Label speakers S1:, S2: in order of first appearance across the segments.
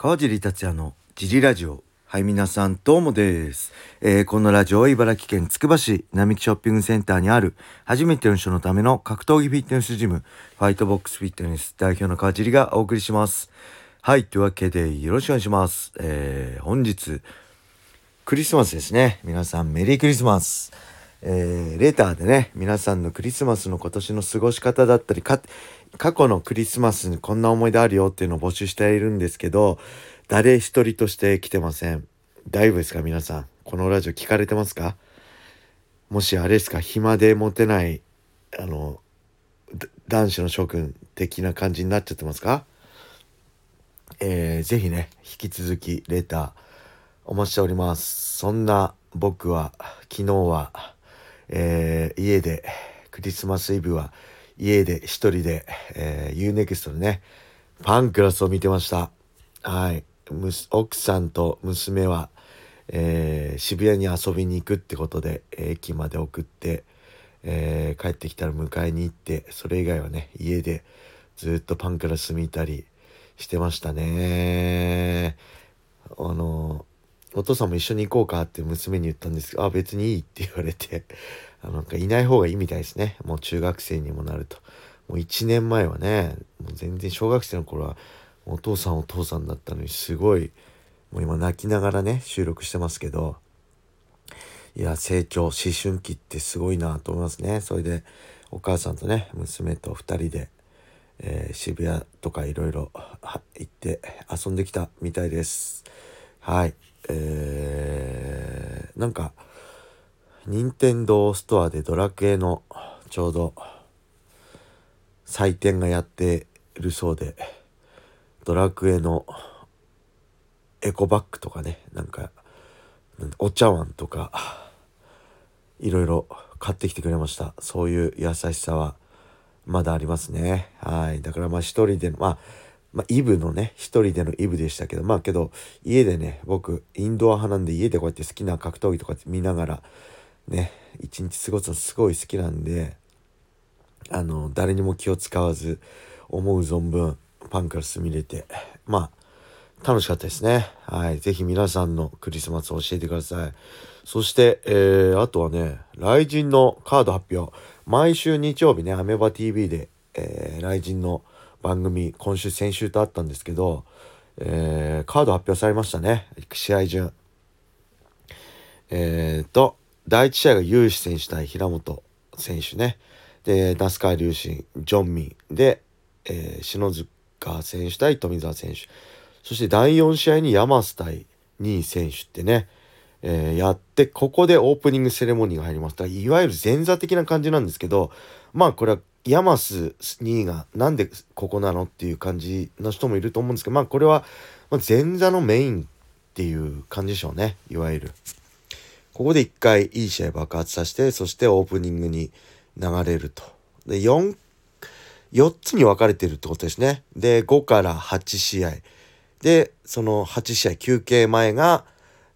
S1: 川尻達也のジリラジオ。はい、皆さん、どうもです。えーこのラジオは茨城県つくば市並木ショッピングセンターにある初めての人のための格闘技フィットネスジム、ファイトボックスフィットネス代表の川尻がお送りします。はい、というわけでよろしくお願いします。えー本日、クリスマスですね。皆さん、メリークリスマス。えーレターでね、皆さんのクリスマスの今年の過ごし方だったり、か、過去のクリスマスにこんな思い出あるよっていうのを募集しているんですけど、誰一人として来てません。大丈夫ですか？皆さん。このラジオ聞かれてますか？もしあれですか？暇でモテない、あの、男子の諸君的な感じになっちゃってますか？えーぜひね、引き続きレターお待ちしております。そんな僕は昨日は、えー家でクリスマスイブは家で一人で、えー、UNEXT でねパンクラスを見てました。はい。む奥さんと娘は、えー渋谷に遊びに行くってことで駅まで送って、えー帰ってきたら迎えに行ってそれ以外はね家でずっとパンクラス見たりしてましたね。あのお父さんも一緒に行こうかって娘に言ったんですけど、あ、別にいいって言われて、あなんかいない方がいいみたいですね。もう中学生にもなると。もう1年前はね、もう全然小学生の頃は、お父さんお父さんだったのに、すごい、もう今泣きながらね、収録してますけど、いや、成長、思春期ってすごいなと思いますね。それで、お母さんとね、娘と2人で、えー渋谷とかいろいろ行って遊んできたみたいです。はい。えー、なんか、任天堂ストアでドラクエのちょうど祭典がやってるそうで、ドラクエのエコバッグとかね、なんか、お茶碗とか、いろいろ買ってきてくれました。そういう優しさはまだありますね。はい。だからまあ一人で、まあ、まあ、イブのね、一人でのイブでしたけど、まあけど、家でね、僕、インドア派なんで家でこうやって好きな格闘技とか見ながら、ね、一日過ごすのすごい好きなんで、あの、誰にも気を使わず、思う存分、パンクラス見れて、まあ、楽しかったですね。はい。ぜひ皆さんのクリスマスを教えてください。そして、えー、あとはね、雷神のカード発表。毎週日曜日ね、アメバ TV で、えー、雷神の番組、今週、先週とあったんですけど、えー、カード発表されましたね。試合順。えー、と、第1試合がユーシ選手対平本選手ね。で、那須川龍心、ジョンミン。で、えー、篠塚選手対富澤選手。そして第4試合に山須対2位選手ってね、えーやって、ここでオープニングセレモニーが入ります。いわゆる前座的な感じなんですけど、まあこれは山須2位がなんでここなのっていう感じの人もいると思うんですけど、まあこれは前座のメインっていう感じでしょうね。いわゆる。ここで1回いい試合爆発させて、そしてオープニングに流れると。で、4、4つに分かれてるってことですね。で、5から8試合。で、その8試合休憩前が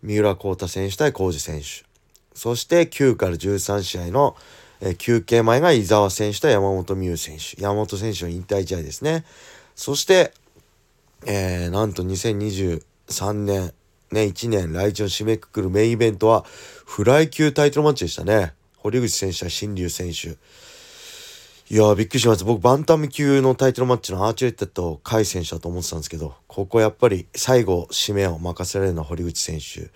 S1: 三浦幸太選手対浩二選手。そして9から13試合の、え休憩前が伊沢選手対山本美優選手。山本選手の引退試合ですね。そして、えーなんと2023年、ね、1年来日を締めくくるメインイベントは、フライ級タイトルマッチでしたね。堀口選手対新竜選手。いやーびっくりしました。僕、バンタム級のタイトルマッチのアーチェリットと甲斐選手だと思ってたんですけど、ここやっぱり最後、締めを任せられるのは堀口選手。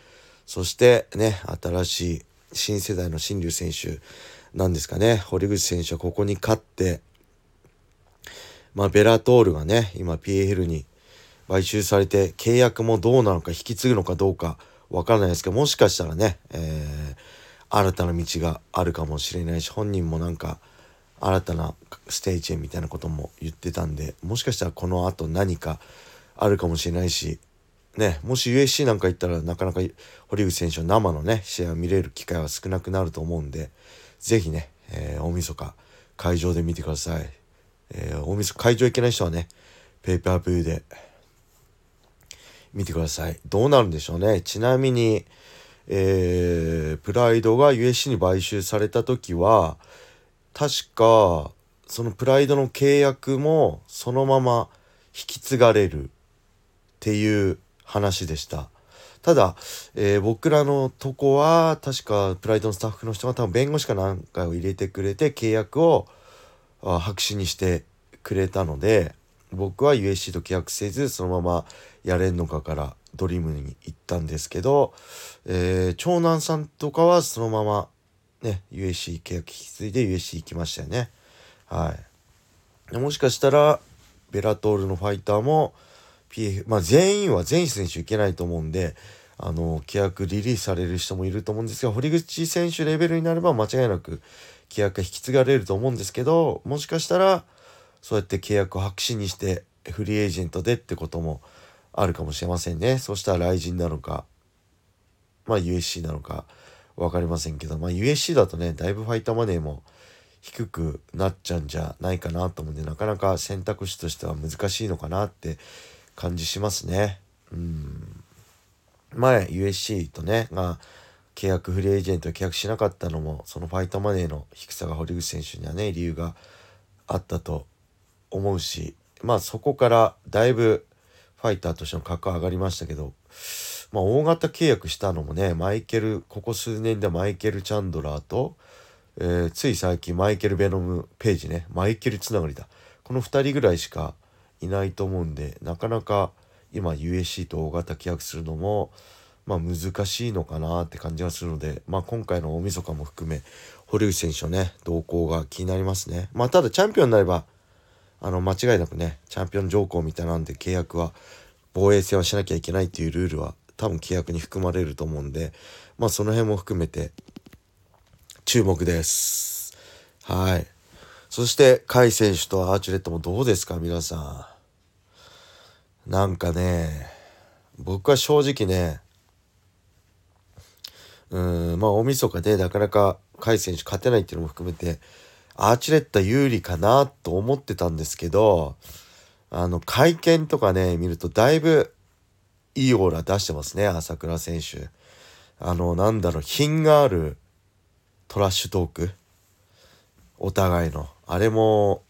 S1: そしてね、新しい新世代の新竜選手なんですかね。堀口選手はここに勝って、まあ、ベラトールがね、今 PL に買収されて、契約もどうなのか引き継ぐのかどうかわからないですけど、もしかしたらね、えー新たな道があるかもしれないし、本人もなんか、新たなステージへみたいなことも言ってたんで、もしかしたらこの後何かあるかもしれないし、ね、もし USC なんか行ったらなかなか堀口選手の生のね、試合を見れる機会は少なくなると思うんで、ぜひね、えー大晦日会場で見てください。えー大晦日会場行けない人はね、ペーパービューで見てください。どうなるんでしょうね。ちなみに、えープライドが USC に買収された時は、確か、そのプライドの契約もそのまま引き継がれるっていう話でした。ただ、えー、僕らのとこは確かプライドのスタッフの人が多分弁護士かなんかを入れてくれて契約を白紙にしてくれたので僕は USC と契約せずそのままやれんのかからドリームに行ったんですけど、えー、長男さんとかはそのままね USC 契約引き継いで USC 行きましたよね。はい。もしかしたらベラトールのファイターも PF まあ全員は全選手いけないと思うんであの契約リリースされる人もいると思うんですが堀口選手レベルになれば間違いなく契約が引き継がれると思うんですけどもしかしたらそうやって契約を白紙にしてフリーエージェントでってこともあるかもしれませんね。そしたら雷神なのか、まあ USC なのか分かりませんけど、まあ USC だとね、だいぶファイターマネーも低くなっちゃうんじゃないかなと思うんで、なかなか選択肢としては難しいのかなって感じしますね。うん。前 USC とね、が契約フリーエージェント契約しなかったのも、そのファイターマネーの低さが堀口選手にはね、理由があったと思うし、まあそこからだいぶファイターとしての格上がりましたけど、まあ、大型契約したのもねマイケルここ数年でマイケル・チャンドラーと、えー、つい最近マイケル・ベノム・ページねマイケルつながりだこの2人ぐらいしかいないと思うんでなかなか今 USC と大型契約するのも、まあ、難しいのかなって感じがするので、まあ、今回の大晦日も含め堀内選手のね動向が気になりますね。まあ、ただチャンピオンになればあの間違いなくねチャンピオン条項みたいなんで契約は防衛戦はしなきゃいけないっていうルールは多分契約に含まれると思うんでまあその辺も含めて注目ですはいそして甲斐選手とアーチュレットもどうですか皆さんなんかね僕は正直ねうんまあ大晦日でなかなか甲斐選手勝てないっていうのも含めてアーチュレッタ有利かなと思ってたんですけど、あの、会見とかね、見るとだいぶいいオーラ出してますね、朝倉選手。あの、なんだろう、品があるトラッシュトーク。お互いの。あれも、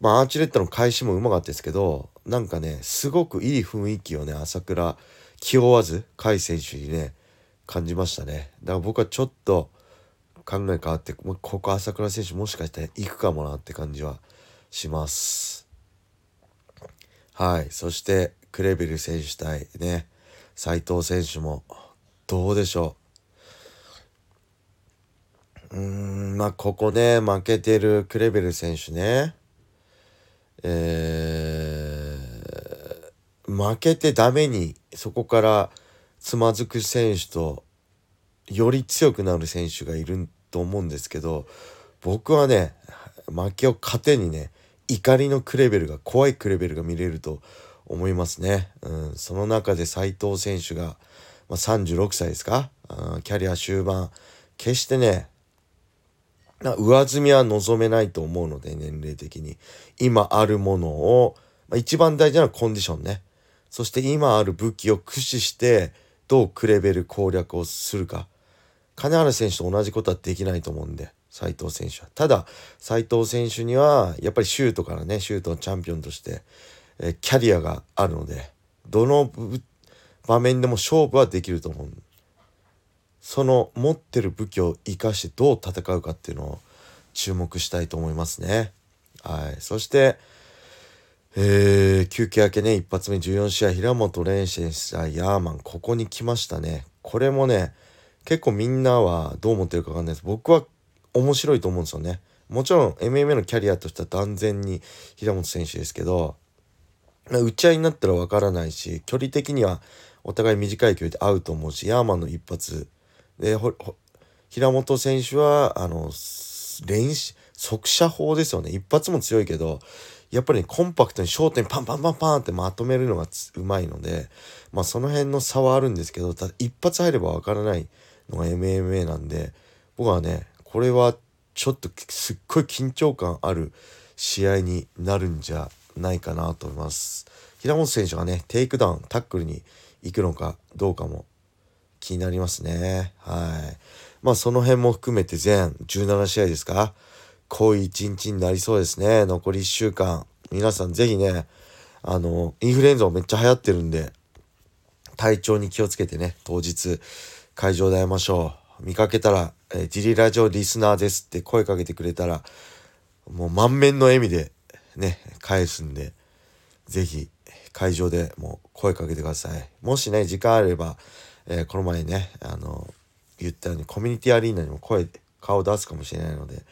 S1: まあ、アーチレッタの開始もうまかったですけど、なんかね、すごくいい雰囲気をね、朝倉、気負わず、甲斐選手にね、感じましたね。だから僕はちょっと、考え変わってここ朝倉選手もしかしたら行くかもなって感じはします。はいそしてクレベル選手対ね斉藤選手もどうでしょううーんまあここね負けてるクレベル選手ねえー、負けてダメにそこからつまずく選手とより強くなる選手がいると思うんですけど僕はね負けを糧にね怒りのクレベルが怖いクレベルが見れると思いますね。うん、その中で斉藤選手が、まあ、36歳ですか、うん、キャリア終盤決してね上積みは望めないと思うので年齢的に今あるものを、まあ、一番大事なのはコンディションねそして今ある武器を駆使してどうクレベル攻略をするか金原選手と同じことはできないと思うんで、斉藤選手は。ただ、斉藤選手には、やっぱりシュートからね、シュートのチャンピオンとして、えキャリアがあるので、どの場面でも勝負はできると思う。その持ってる武器を生かしてどう戦うかっていうのを注目したいと思いますね。はい。そして、えー、休憩明けね、一発目14試合、平本連戦対ヤーマン、ここに来ましたね。これもね、結構みんなはどう思ってるかわかんないです僕は面白いと思うんですよねもちろん MMA のキャリアとしては断然に平本選手ですけど打ち合いになったらわからないし距離的にはお互い短い距離で合うと思うしヤーマンの一発で平本選手はあの連速射法ですよね一発も強いけどやっぱり、ね、コンパクトに焦点パンパンパンパンってまとめるのがうまいのでまあその辺の差はあるんですけどただ一発入ればわからないのが MMA なんで僕はねこれはちょっとすっごい緊張感ある試合になるんじゃないかなと思います。平本選手がねテイクダウンタックルに行くのかどうかも気になりますね。はい。まあその辺も含めて全17試合ですか？濃い一日になりそうですね。残り1週間。皆さんぜひね、あの、インフルエンザもめっちゃ流行ってるんで、体調に気をつけてね、当日、会場で会いましょう。見かけたら、えー、ジリラジオリスナーですって声かけてくれたら、もう満面の笑みでね、返すんで、ぜひ会場でもう声かけてください。もしね、時間あれば、えー、この前ね、あの、言ったようにコミュニティアリーナにも声、顔出すかもしれないので、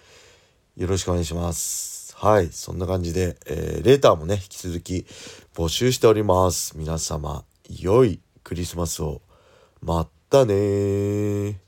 S1: よろしくお願いします。はい、そんな感じで、えー、レーターもね、引き続き募集しております。皆様、良いクリスマスを。またね